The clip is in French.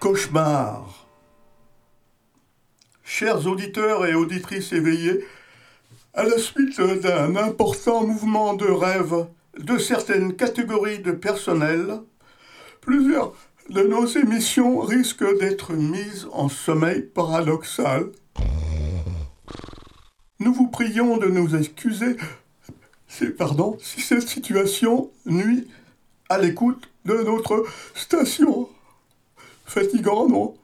cauchemar. Chers auditeurs et auditrices éveillés, à la suite d'un important mouvement de rêve de certaines catégories de personnel, plusieurs de nos émissions risquent d'être mises en sommeil paradoxal. Nous vous prions de nous excuser si cette situation nuit à l'écoute de notre station. Fatigant, non?